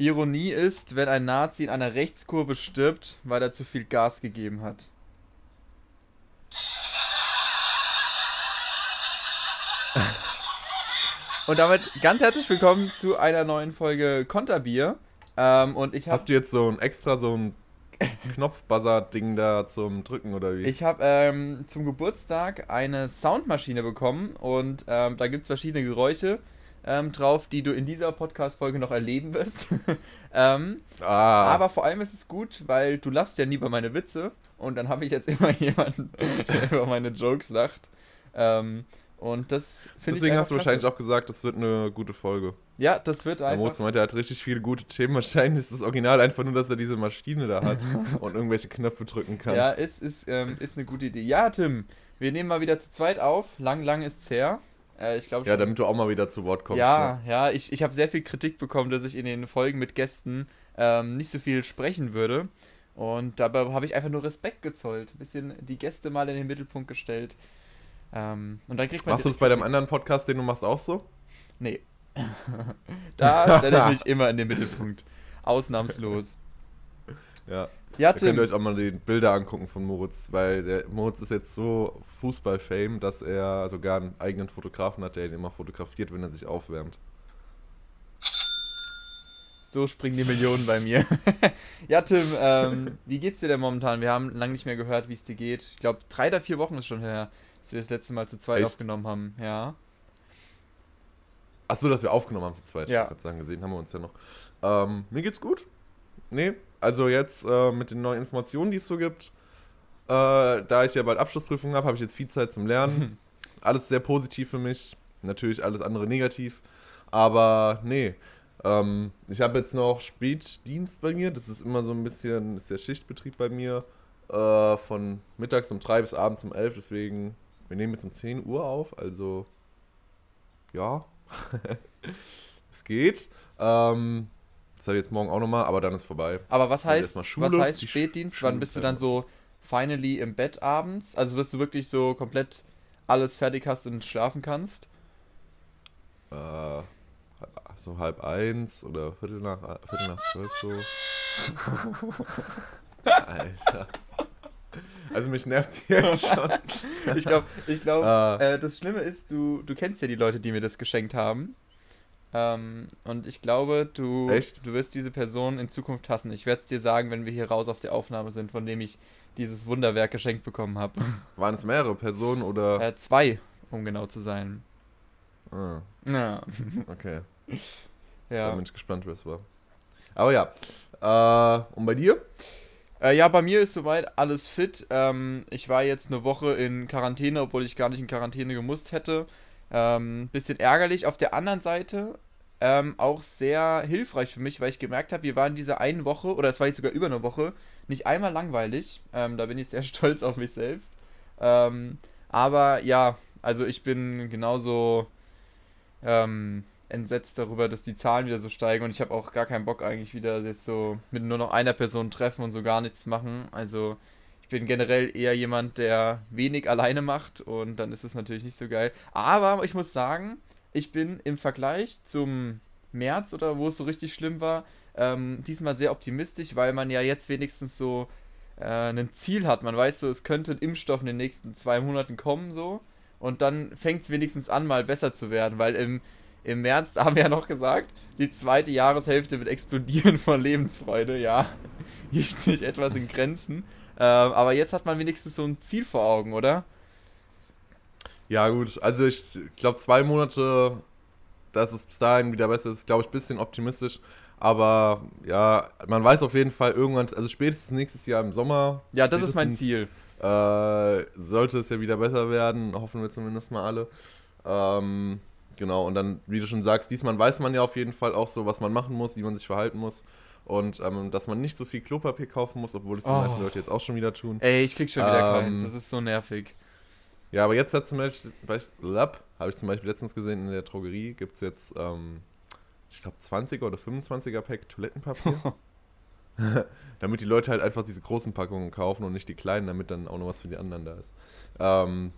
Ironie ist, wenn ein Nazi in einer Rechtskurve stirbt, weil er zu viel Gas gegeben hat. Und damit ganz herzlich willkommen zu einer neuen Folge Konterbier. Ähm, und ich Hast du jetzt so ein extra so ein Knopf-Buzzer-Ding da zum Drücken oder wie? Ich habe ähm, zum Geburtstag eine Soundmaschine bekommen und ähm, da gibt es verschiedene Geräusche ähm, drauf, die du in dieser Podcast-Folge noch erleben wirst. Ähm, ah, Aber vor allem ist es gut, weil du lachst ja nie über meine Witze und dann habe ich jetzt immer jemanden, der über meine Jokes lacht. Ähm, und das finde ich deswegen einfach hast du klasse. wahrscheinlich auch gesagt, das wird eine gute Folge. Ja, das wird Der Moritz einfach. meinte, er hat richtig viele gute Themen. Wahrscheinlich ist das Original einfach nur, dass er diese Maschine da hat und irgendwelche Knöpfe drücken kann. Ja, ist, ist, ähm, ist eine gute Idee. Ja, Tim, wir nehmen mal wieder zu zweit auf. Lang, lang ist's her. Äh, ich glaube Ja, damit du auch mal wieder zu Wort kommst. Ja, Ne? ja, ich, ich habe sehr viel Kritik bekommen, dass ich in den Folgen mit Gästen ähm, nicht so viel sprechen würde. Und dabei habe ich einfach nur Respekt gezollt. Ein bisschen die Gäste mal in den Mittelpunkt gestellt. Ähm, und dann kriegt man Machst du direkt bei deinem anderen Podcast, den du machst, auch so? Nee. da stelle ich mich immer in den Mittelpunkt. Ausnahmslos. Ja. Ja, Da könnt ihr Tim. euch auch mal die Bilder angucken von Moritz, weil der Moritz ist jetzt so Fußball-Fame, dass er sogar einen eigenen Fotografen hat, der ihn immer fotografiert, wenn er sich aufwärmt. So springen die Millionen bei mir. ja, Tim, ähm, wie geht's dir denn momentan? Wir haben lange nicht mehr gehört, wie es dir geht. Ich glaube, drei oder vier Wochen ist schon her, dass wir das letzte Mal zu zweit Echt? aufgenommen haben. Ja. Achso, dass wir aufgenommen haben zu zweit. Ja. Ich sagen, gesehen haben wir uns ja noch. Ähm, mir geht's gut. Nee, also jetzt äh, mit den neuen Informationen, die es so gibt, äh, da ich ja bald Abschlussprüfung habe, habe ich jetzt viel Zeit zum Lernen. alles sehr positiv für mich. Natürlich alles andere negativ. Aber nee, ähm, ich habe jetzt noch Spätdienst bei mir. Das ist immer so ein bisschen, ist der Schichtbetrieb bei mir. Äh, von mittags um 3 bis abends um 11. Deswegen, wir nehmen jetzt um 10 Uhr auf. Also, ja, es geht. Ähm, das habe ich jetzt morgen auch nochmal, aber dann ist vorbei. Aber was Dann heißt, Schule, was heißt Spätdienst? Wann bist du dann so finally im Bett abends? Also, dass du wirklich so komplett alles fertig hast und schlafen kannst? Äh, so halb eins oder Viertel nach, Viertel nach zwölf so. Alter. Also mich nervt die jetzt schon. Ich glaube, ich glaub, Äh. äh, das Schlimme ist, du, du kennst ja die Leute, die mir das geschenkt haben. Ähm, und ich glaube, du, Echt? du wirst diese Person in Zukunft hassen. Ich werde es dir sagen, wenn wir hier raus auf der Aufnahme sind, von dem ich dieses Wunderwerk geschenkt bekommen habe. Waren es mehrere Personen oder? äh, zwei, um genau zu sein. Ah, Ja. okay. ja. Da bin ich gespannt, wer es war. Aber ja. Äh, und bei dir? Äh, ja, bei mir ist soweit alles fit. Ähm, ich war jetzt eine Woche in Quarantäne, obwohl ich gar nicht in Quarantäne gemusst hätte. Ähm, bisschen ärgerlich. Auf der anderen Seite ähm, auch sehr hilfreich für mich, weil ich gemerkt habe, wir waren diese eine Woche, oder es war jetzt sogar über eine Woche, nicht einmal langweilig. Ähm, da bin ich sehr stolz auf mich selbst. Ähm, aber ja, also ich bin genauso ähm, entsetzt darüber, dass die Zahlen wieder so steigen und ich habe auch gar keinen Bock eigentlich wieder jetzt so mit nur noch einer Person treffen und so gar nichts machen. Also ich bin generell eher jemand, der wenig alleine macht und dann ist es natürlich nicht so geil. Aber ich muss sagen, ich bin im Vergleich zum März oder wo es so richtig schlimm war, ähm, diesmal sehr optimistisch, weil man ja jetzt wenigstens so äh, ein Ziel hat. Man weiß so, es könnte ein Impfstoff in den nächsten zwei Monaten kommen so und dann fängt es wenigstens an, mal besser zu werden, weil im, im März haben wir ja noch gesagt, die zweite Jahreshälfte wird explodieren von Lebensfreude, ja. Hielt sich etwas in Grenzen. Ähm, aber jetzt hat man wenigstens so ein Ziel vor Augen, oder? Ja, gut. Also ich glaube, zwei Monate, dass es bis dahin wieder besser ist, glaube ich, ein bisschen optimistisch. Aber ja, man weiß auf jeden Fall irgendwann, also spätestens nächstes Jahr im Sommer. Ja, das ist mein Ziel. Äh, sollte es ja wieder besser werden, hoffen wir zumindest mal alle. Ähm, genau, und dann, wie du schon sagst, diesmal weiß man ja auf jeden Fall auch so, was man machen muss, wie man sich verhalten muss. Und ähm, dass man nicht so viel Klopapier kaufen muss, obwohl das die Oh. meisten Leute jetzt auch schon wieder tun. Ey, ich krieg schon wieder Ähm, keins. Das ist so nervig. Ja, aber jetzt hat zum Beispiel, habe ich zum Beispiel letztens gesehen, in der Drogerie gibt es jetzt, ähm, ich glaube, 20er oder 25er Pack Toilettenpapier. damit die Leute halt einfach diese großen Packungen kaufen und nicht die kleinen, damit dann auch noch was für die anderen da ist. Ähm,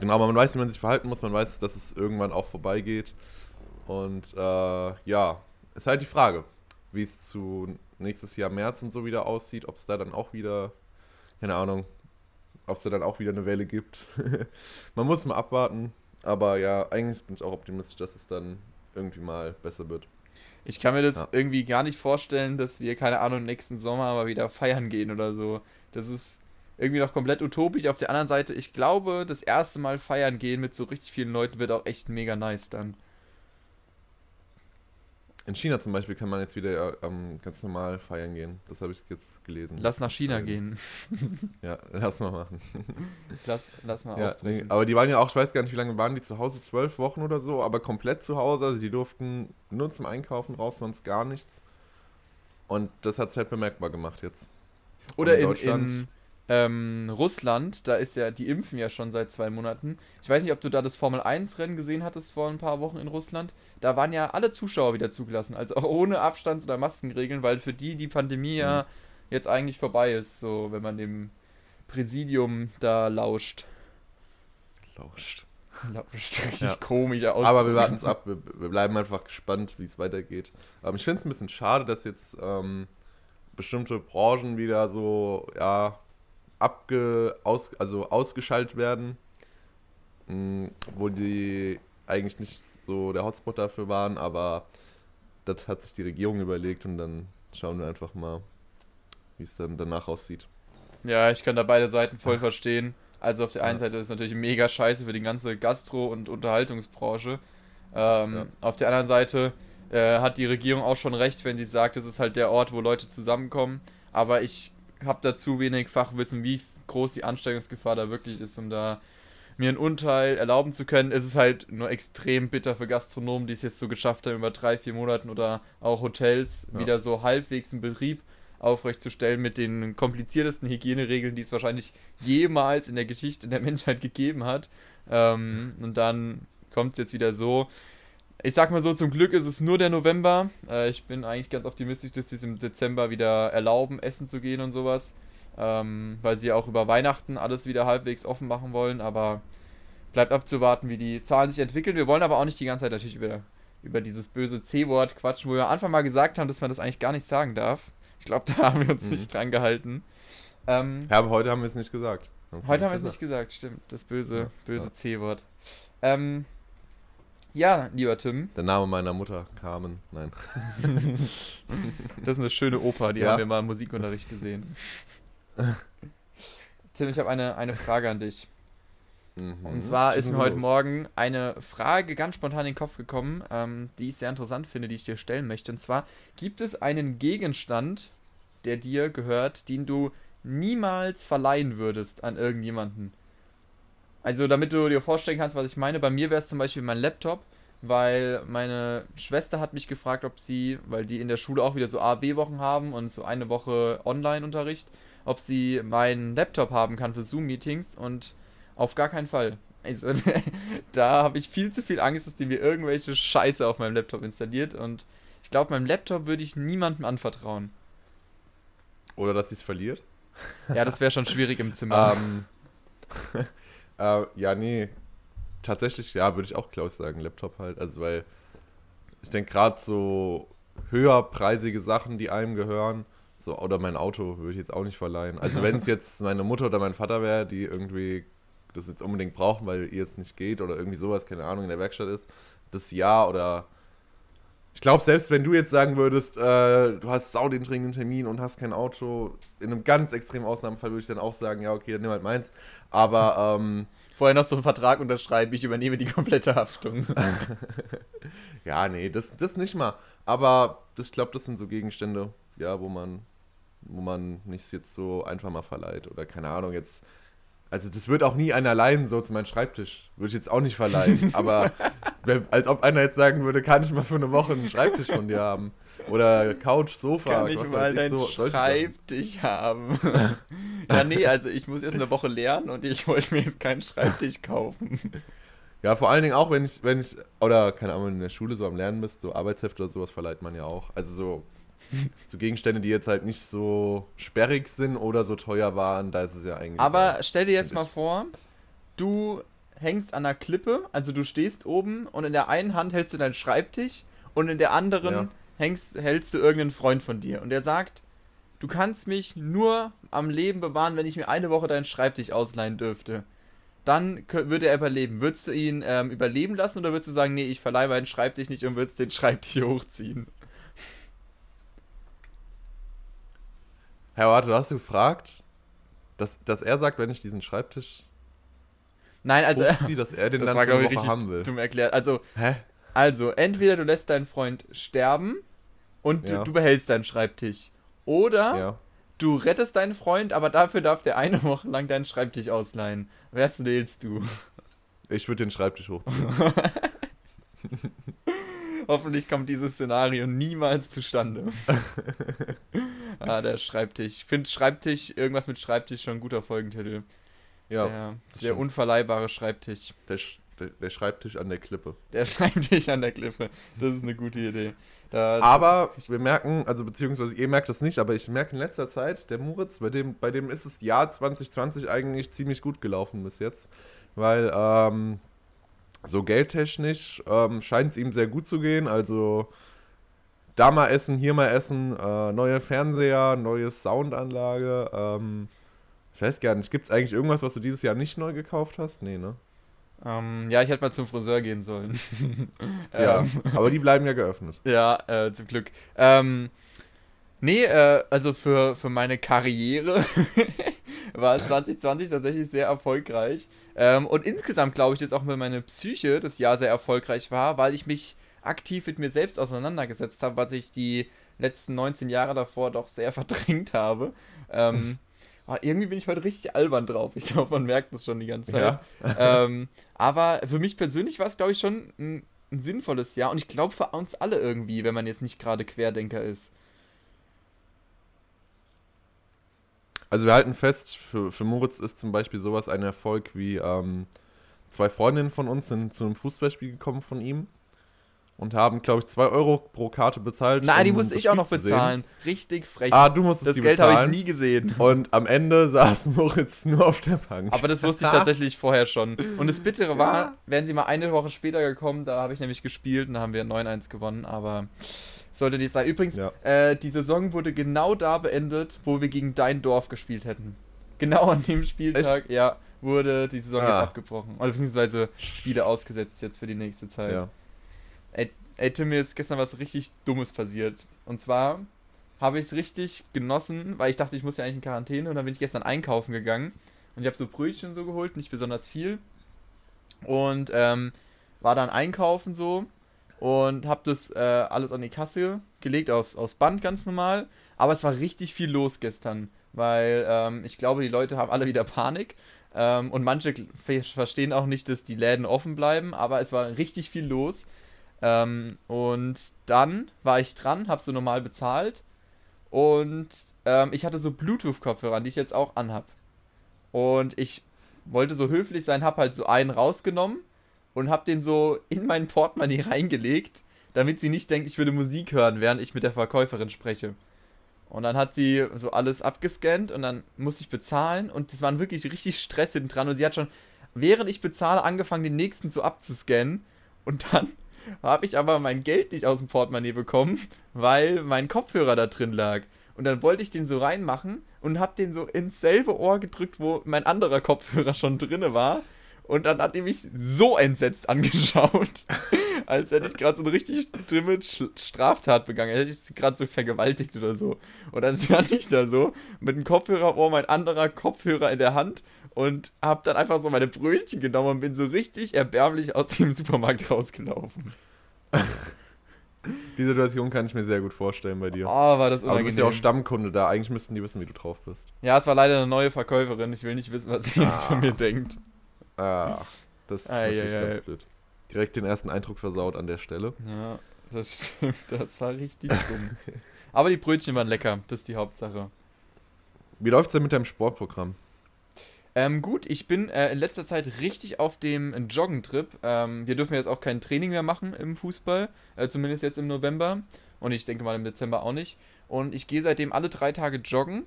genau, aber man weiß, wie man sich verhalten muss, man weiß, dass es irgendwann auch vorbeigeht. Und äh, ja, ist halt die Frage, wie es zu nächstes Jahr März und so wieder aussieht, ob es da dann auch wieder, keine Ahnung, ob es da dann auch wieder eine Welle gibt. Man muss mal abwarten, aber ja, eigentlich bin ich auch optimistisch, dass es dann irgendwie mal besser wird. Ich kann mir das ja. irgendwie gar nicht vorstellen, dass wir, keine Ahnung, nächsten Sommer mal wieder feiern gehen oder so. Das ist irgendwie noch komplett utopisch. Auf der anderen Seite, ich glaube, das erste Mal feiern gehen mit so richtig vielen Leuten wird auch echt mega nice dann. In China zum Beispiel kann man jetzt wieder ähm, ganz normal feiern gehen. Das habe ich jetzt gelesen. Lass nach China ähm, gehen. ja, lass mal machen. Lass, lass mal ja, aufbrechen. Aber die waren ja auch, ich weiß gar nicht, wie lange waren die zu Hause? Zwölf Wochen oder so, aber komplett zu Hause. Also die durften nur zum Einkaufen raus, sonst gar nichts. Und das hat es halt bemerkbar gemacht jetzt. Oder in, in, ähm, Russland, da ist ja, die impfen ja schon seit zwei Monaten. Ich weiß nicht, ob du da das Formel 1-Rennen gesehen hattest vor ein paar Wochen in Russland. Da waren ja alle Zuschauer wieder zugelassen, also auch ohne Abstands- oder Maskenregeln, weil für die die Pandemie mhm. ja jetzt eigentlich vorbei ist, so wenn man dem Präsidium da lauscht. Lauscht. Lauscht, richtig ja. komisch aus. Aber wir warten es ab, wir, wir, bleiben einfach gespannt, wie es weitergeht. Aber ich finde es ein bisschen schade, dass jetzt ähm, bestimmte Branchen wieder so, ja, abge, aus, also ausgeschaltet werden, mh, wo die eigentlich nicht so der Hotspot dafür waren, aber das hat sich die Regierung überlegt und dann schauen wir einfach mal, wie es dann danach aussieht. Ja, ich kann da beide Seiten voll verstehen. Also auf der einen Seite ist es natürlich mega scheiße für die ganze Gastro- und Unterhaltungsbranche. Ähm, ja. Auf der anderen Seite äh, hat die Regierung auch schon recht, wenn sie sagt, es ist halt der Ort, wo Leute zusammenkommen. Aber ich habe da zu wenig Fachwissen, wie groß die Ansteckungsgefahr da wirklich ist, um da mir ein Urteil erlauben zu können. Es ist halt nur extrem bitter für Gastronomen, die es jetzt so geschafft haben, über drei, vier Monaten oder auch Hotels ja. wieder so halbwegs einen Betrieb aufrechtzustellen mit den kompliziertesten Hygieneregeln, die es wahrscheinlich jemals in der Geschichte der Menschheit gegeben hat. Ähm, und dann kommt es jetzt wieder so ich sag mal so, zum Glück ist es nur der November. Äh, ich bin eigentlich ganz optimistisch, dass sie es im Dezember wieder erlauben, essen zu gehen und sowas. Ähm, weil sie auch über Weihnachten alles wieder halbwegs offen machen wollen. Aber bleibt abzuwarten, wie die Zahlen sich entwickeln. Wir wollen aber auch nicht die ganze Zeit natürlich über, über dieses böse C-Wort quatschen, wo wir am Anfang mal gesagt haben, dass man das eigentlich gar nicht sagen darf. Ich glaube, da haben wir uns mhm. nicht dran gehalten. Ähm, ja, aber heute haben wir es nicht gesagt. Heute haben wir es nicht gesagt, stimmt. Das böse, böse ja. C-Wort. Ähm, ja, lieber Tim. Der Name meiner Mutter, Carmen. Nein. das ist eine schöne Oper, die ja. haben wir mal im Musikunterricht gesehen. Tim, ich habe eine, eine Frage an dich. Mhm. Und zwar ist mir heute Morgen eine Frage ganz spontan in den Kopf gekommen, ähm, die ich sehr interessant finde, die ich dir stellen möchte. Und zwar, gibt es einen Gegenstand, der dir gehört, den du niemals verleihen würdest an irgendjemanden? Also, damit du dir vorstellen kannst, was ich meine, bei mir wäre es zum Beispiel mein Laptop, weil meine Schwester hat mich gefragt, ob sie, weil die in der Schule auch wieder so A, B-Wochen haben und so eine Woche Online-Unterricht, ob sie meinen Laptop haben kann für Zoom-Meetings und auf gar keinen Fall. Also, da habe ich viel zu viel Angst, dass die mir irgendwelche Scheiße auf meinem Laptop installiert und ich glaube, meinem Laptop würde ich niemandem anvertrauen. Oder dass sie es verliert? Ja, das wäre schon schwierig im Zimmer. Ähm, Äh, ja, nee. Tatsächlich, ja, würde ich auch Klaus sagen, Laptop halt. Also, weil ich denke, gerade so höherpreisige Sachen, die einem gehören, so, oder mein Auto würde ich jetzt auch nicht verleihen. Also, wenn es jetzt meine Mutter oder mein Vater wäre, die irgendwie das jetzt unbedingt brauchen, weil ihr es nicht geht oder irgendwie sowas, keine Ahnung, in der Werkstatt ist, das ja oder ich glaube, selbst wenn du jetzt sagen würdest, äh, du hast sau den dringenden Termin und hast kein Auto, in einem ganz extremen Ausnahmefall würde ich dann auch sagen, ja, okay, dann nimm halt meins. Aber ähm, vorher noch so einen Vertrag unterschreiben, ich übernehme die komplette Haftung. ja, nee, das, das nicht mal. Aber das, ich glaube, das sind so Gegenstände, ja, wo man, wo man nicht jetzt so einfach mal verleiht. Oder keine Ahnung, jetzt also das wird auch nie einer leihen, so zu meinem Schreibtisch. Würde ich jetzt auch nicht verleihen. Aber als ob einer jetzt sagen würde, kann ich mal für eine Woche einen Schreibtisch von dir haben. Oder Couch, Sofa. Kann ich mal deinen so, Schreibtisch haben? ja, nee, also ich muss erst eine Woche lernen und ich wollte mir jetzt keinen Schreibtisch kaufen. Ja, vor allen Dingen auch, wenn ich, wenn ich, oder keine Ahnung, in der Schule so am Lernen bist, so Arbeitsheft oder sowas verleiht man ja auch. Also so so Gegenstände, die jetzt halt nicht so sperrig sind oder so teuer waren, da ist es ja eigentlich. Aber stell dir jetzt mal vor, du hängst an einer Klippe, also du stehst oben und in der einen Hand hältst du deinen Schreibtisch und in der anderen ja. hängst, hältst du irgendeinen Freund von dir und der sagt, du kannst mich nur am Leben bewahren, wenn ich mir eine Woche deinen Schreibtisch ausleihen dürfte. Dann würde er überleben. Würdest du ihn ähm, überleben lassen oder würdest du sagen, nee, ich verleihe meinen Schreibtisch nicht und würdest den Schreibtisch hochziehen? Herr Warte, du hast du gefragt, dass, dass er sagt, wenn ich diesen Schreibtisch Nein, also hochziehe, dass er den das dann war, glaube ich, richtig haben will. dumm erklärt. Also, Hä? also, entweder du lässt deinen Freund sterben und Ja. du, du behältst deinen Schreibtisch. Oder Ja. du rettest deinen Freund, aber dafür darf der eine Woche lang deinen Schreibtisch ausleihen. Was wählst du? Ich würde den Schreibtisch hochziehen. Hoffentlich kommt dieses Szenario niemals zustande. ah, der Schreibtisch. Ich finde Schreibtisch, irgendwas mit Schreibtisch schon ein guter Folgentitel. Ja, der der unverleihbare Schreibtisch. der, Sch- der, der Schreibtisch an der Klippe. Der Schreibtisch an der Klippe. Das ist eine gute Idee. Da, Aber wir merken, also beziehungsweise ihr merkt das nicht, aber ich merke in letzter Zeit, der Moritz, bei dem, bei dem ist das Jahr 2020 eigentlich ziemlich gut gelaufen bis jetzt. Weil ähm, so geldtechnisch ähm, scheint es ihm sehr gut zu gehen. Also da mal essen, hier mal essen, äh, neue Fernseher, neue Soundanlage. Ähm, ich weiß gar nicht, gibt es eigentlich irgendwas, was du dieses Jahr nicht neu gekauft hast? Nee, ne? ähm, ja, ich hätte mal zum Friseur gehen sollen. Ja, Ähm, aber die bleiben ja geöffnet. Ja, äh, zum Glück. Ähm, nee, äh, also für, für meine Karriere war 2020 tatsächlich sehr erfolgreich. Ähm, und insgesamt glaube ich, dass auch mit meiner Psyche das Jahr sehr erfolgreich war, weil ich mich aktiv mit mir selbst auseinandergesetzt habe, was ich die letzten 19 Jahre davor doch sehr verdrängt habe. Ähm, ah, irgendwie bin ich heute richtig albern drauf. Ich glaube, man merkt das schon die ganze Zeit. Ja. ähm, aber für mich persönlich war es, glaube ich, schon ein, ein sinnvolles Jahr und ich glaube für uns alle irgendwie, wenn man jetzt nicht gerade Querdenker ist. Also wir halten fest, für, für Moritz ist zum Beispiel sowas ein Erfolg wie ähm, zwei Freundinnen von uns sind zu einem Fußballspiel gekommen von ihm und haben, glaube ich, zwei Euro pro Karte bezahlt. Nein, die um musste das ich auch noch bezahlen. Richtig frech. Ah, du musstest das die Geld habe ich nie gesehen. Und am Ende saß Moritz nur auf der Bank. Aber das wusste ich tatsächlich vorher schon. Und das Bittere war, Ja. wären sie mal eine Woche später gekommen, da habe ich nämlich gespielt und da haben wir 9-1 gewonnen, aber sollte nicht sein. Übrigens, Ja. äh, die Saison wurde genau da beendet, wo wir gegen dein Dorf gespielt hätten. Genau an dem Spieltag, ja, wurde die Saison Ah. jetzt abgebrochen. Oder beziehungsweise Spiele ausgesetzt jetzt für die nächste Zeit. ja. Ey, Tim, mir ist gestern was richtig Dummes passiert. Und zwar habe ich es richtig genossen, weil ich dachte, ich muss ja eigentlich in Quarantäne. Und dann bin ich gestern einkaufen gegangen. Und ich habe so Brötchen so geholt, nicht besonders viel. Und ähm, war dann einkaufen so. Und habe das äh, alles an die Kasse gelegt, aufs, aufs Band ganz normal. Aber es war richtig viel los gestern. Weil ähm, ich glaube, die Leute haben alle wieder Panik. Ähm, und manche ver- verstehen auch nicht, dass die Läden offen bleiben. Aber es war richtig viel los. Ähm, und dann war ich dran, habe so normal bezahlt und ähm, ich hatte so Bluetooth-Kopfhörer, die ich jetzt auch anhab. Und ich wollte so höflich sein, habe halt so einen rausgenommen und habe den so in mein Portemonnaie reingelegt, damit sie nicht denkt, ich würde Musik hören, während ich mit der Verkäuferin spreche. Und dann hat sie so alles abgescannt und dann musste ich bezahlen und es waren wirklich richtig Stress hinten dran und sie hat schon, während ich bezahle, angefangen, den nächsten so abzuscannen und dann habe ich aber mein Geld nicht aus dem Portemonnaie bekommen, weil mein Kopfhörer da drin lag. Und dann wollte ich den so reinmachen und habe den so ins selbe Ohr gedrückt, wo mein anderer Kopfhörer schon drinne war. Und dann hat die mich so entsetzt angeschaut, als hätte ich gerade so eine richtig schlimme Sch- Straftat begangen. Als hätte ich gerade so vergewaltigt oder so. Und dann stand ich da so mit dem Kopfhörer im Ohr, mein anderer Kopfhörer in der Hand und habe dann einfach so meine Brötchen genommen und bin so richtig erbärmlich aus dem Supermarkt rausgelaufen. Die Situation kann ich mir sehr gut vorstellen bei dir. Oh, war das Aber du bist ja auch. Stammkunde da. Eigentlich müssten die wissen, wie du drauf bist. Ja, es war leider eine neue Verkäuferin. Ich will nicht wissen, was sie jetzt von Ah. mir denkt. Ah, das ist Ei, natürlich ganz blöd. Direkt den ersten Eindruck versaut an der Stelle. Ja, das stimmt. Das war richtig dumm. Aber die Brötchen waren lecker. Das ist die Hauptsache. Wie läuft's denn mit deinem Sportprogramm? Ähm, gut, ich bin äh, in letzter Zeit richtig auf dem Joggentrip. Ähm, wir dürfen jetzt auch kein Training mehr machen im Fußball, äh, zumindest jetzt im November. Und ich denke mal im Dezember auch nicht. Und ich gehe seitdem alle drei Tage joggen.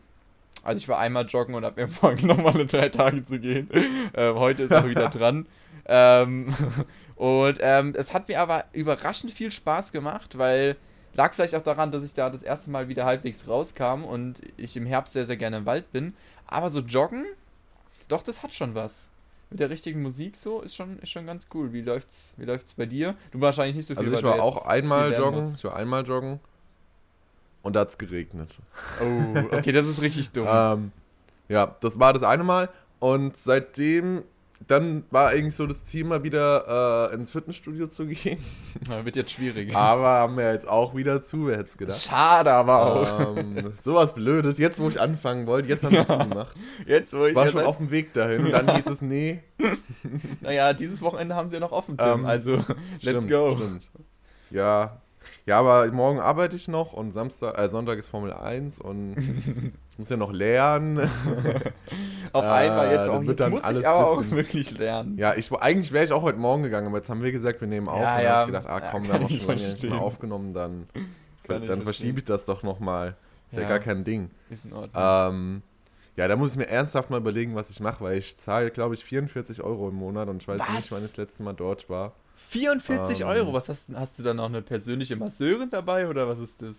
Also ich war einmal joggen und habe mir vorgenommen, alle drei Tage zu gehen. ähm, heute ist auch wieder dran. Ähm, und ähm, es hat mir aber überraschend viel Spaß gemacht, weil Lag vielleicht auch daran, dass ich da das erste Mal wieder halbwegs rauskam und ich im Herbst sehr, sehr gerne im Wald bin. Aber so joggen, doch, das hat schon was. Mit der richtigen Musik so ist schon, ist schon ganz cool. Wie läuft's, wie läuft's bei dir? Du wahrscheinlich nicht so viel. Also ich war auch einmal joggen. musst. Ich war einmal joggen. Und da hat es geregnet. Oh, okay, das ist richtig dumm. Ähm, ja, das war das eine Mal. Und seitdem, dann war eigentlich so das Ziel, mal wieder äh, ins Fitnessstudio zu gehen. Ja, wird jetzt schwierig. Aber haben wir jetzt auch wieder zu, wer hätte es gedacht. Schade aber auch. Ähm, sowas Blödes. Jetzt, wo ich anfangen wollte, jetzt haben wir es zugemacht. Jetzt, wo ich Ich war ja schon auf dem Weg dahin. Und dann hieß es, nee. Naja, dieses Wochenende haben sie ja noch offen, Tim. Ähm, also, let's Stimmt, go. Stimmt. Ja. Ja, aber morgen arbeite ich noch und Samstag, äh, Sonntag ist Formel 1 und ich muss ja noch lernen. Auf Äh, einmal jetzt dann auch. wird Jetzt muss ich aber auch wirklich lernen. Ja, ich, eigentlich wäre ich auch heute Morgen gegangen, aber jetzt haben wir gesagt, wir nehmen auf. Ja, und ja. habe ich gedacht, ah Ja, komm, kann wir haben verstehen. mehr aufgenommen, dann, dann verstehen. verschiebe ich das doch nochmal. Ist ja. Ja. gar kein Ding. Ist in Ordnung. Ähm, ja, da muss ich mir ernsthaft mal überlegen, was ich mache, weil ich zahle, glaube ich, 44 Euro im Monat und ich weiß Was? nicht, wann ich das letzte Mal dort war. 44 ähm, Euro, was hast, hast du da noch eine persönliche Masseurin dabei oder was ist das?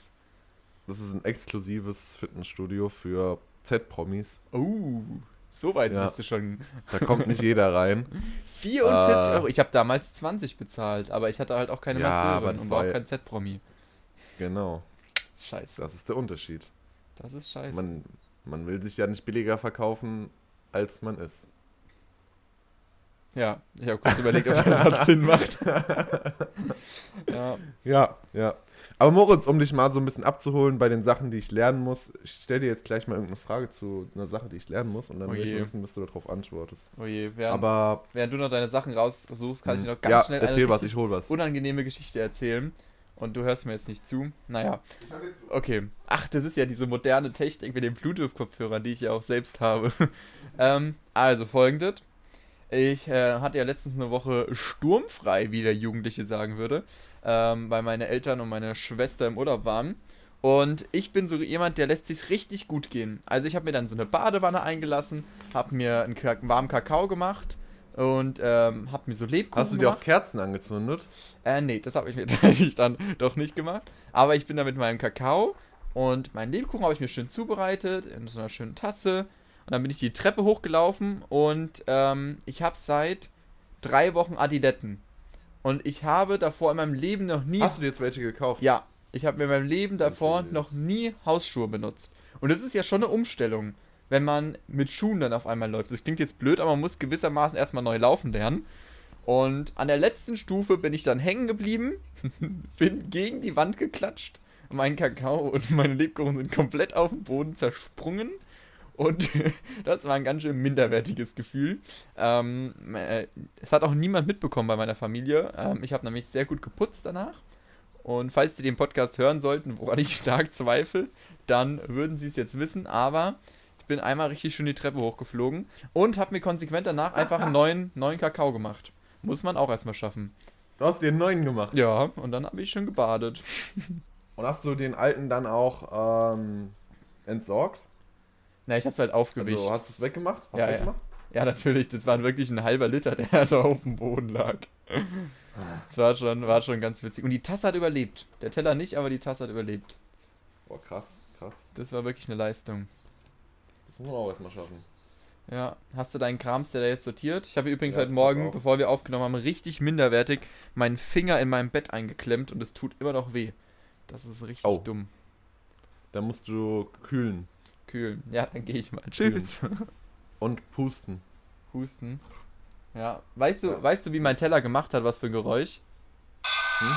Das ist ein exklusives Fitnessstudio für Z-Promis. Oh, so weit Ja. bist du schon. Da kommt nicht jeder rein. 44 Äh, Euro. Ich habe damals 20 bezahlt, aber ich hatte halt auch keine Ja, Masseurin das und war auch kein Z-Promi. Genau. Scheiße, Das ist der Unterschied. das ist scheiße. Man, man will sich ja nicht billiger verkaufen, als man ist. Ja, ich habe kurz überlegt, ob das Satz Sinn macht. ja, Ja, ja. Aber Moritz, um dich mal so ein bisschen abzuholen bei den Sachen, die ich lernen muss, ich stelle dir jetzt gleich mal irgendeine Frage zu einer Sache, die ich lernen muss und dann will ich mal wissen, bis du darauf antwortest. oh je, während, Aber während du noch deine Sachen raussuchst, kann ich dir noch ganz ja, schnell eine was, was. unangenehme Geschichte erzählen. Und du hörst mir jetzt nicht zu. Naja, okay. Ach, das ist ja diese moderne Technik mit den Bluetooth-Kopfhörern, die ich ja auch selbst habe. ähm, also folgendes. Ich äh, hatte ja letztens eine Woche sturmfrei, wie der Jugendliche sagen würde, ähm, weil meine Eltern und meine Schwester im Urlaub waren. Und ich bin so jemand, der lässt sich richtig gut gehen. Also ich habe mir dann so eine Badewanne eingelassen, habe mir einen warmen Kakao gemacht und ähm, habe mir so Lebkuchen Hast du dir auch gemacht. Kerzen angezündet? Äh, nee, das habe ich mir tatsächlich dann doch nicht gemacht. Aber ich bin da mit meinem Kakao und meinen Lebkuchen habe ich mir schön zubereitet in so einer schönen Tasse. Und dann bin ich die Treppe hochgelaufen und ähm, ich habe seit drei Wochen Adiletten. Und ich habe davor in meinem Leben noch nie. Hast du dir jetzt welche gekauft? Ja, ich habe mir in meinem Leben davor Okay. noch nie Hausschuhe benutzt. Und das ist ja schon eine Umstellung, wenn man mit Schuhen dann auf einmal läuft. Das klingt jetzt blöd, aber man muss gewissermaßen erstmal neu laufen lernen. Und an der letzten Stufe bin ich dann hängen geblieben, bin gegen die Wand geklatscht. Mein Kakao und meine Lebkuchen sind komplett auf den Boden zersprungen. Und das war ein ganz schön minderwertiges Gefühl. Ähm, äh, es hat auch niemand mitbekommen bei meiner Familie. Ähm, ich habe nämlich sehr gut geputzt danach. Und falls Sie den Podcast hören sollten, woran ich stark zweifle, dann würden Sie es jetzt wissen. Aber ich bin einmal richtig schön die Treppe hochgeflogen und habe mir konsequent danach einfach einen neuen, neuen Kakao gemacht. Muss man auch erstmal schaffen. Du hast dir einen neuen gemacht. Ja, und dann habe ich schön gebadet. Und hast du den alten dann auch ähm, entsorgt? Na, ich habe es halt aufgewischt. Also hast du es weggemacht? Hast Ja, ja. weggemacht? Ja, natürlich, das war wirklich ein halber Liter, der da auf dem Boden lag. Das war schon, war schon ganz witzig. Und die Tasse hat überlebt. Der Teller nicht, aber die Tasse hat überlebt. Boah, krass, krass. Das war wirklich eine Leistung. Das muss man auch erstmal schaffen. Ja, hast du deinen Krams, der da jetzt sortiert? Ich habe übrigens Ja, heute Morgen, bevor wir aufgenommen haben, richtig minderwertig meinen Finger in meinem Bett eingeklemmt und es tut immer noch weh. Das ist richtig Oh. dumm. Da musst du kühlen Kühlen. Ja, dann gehe ich mal. Tschüss. und pusten. Husten. Ja, weißt du, Ja. weißt du, wie mein Teller gemacht hat, was für ein Geräusch? Hm?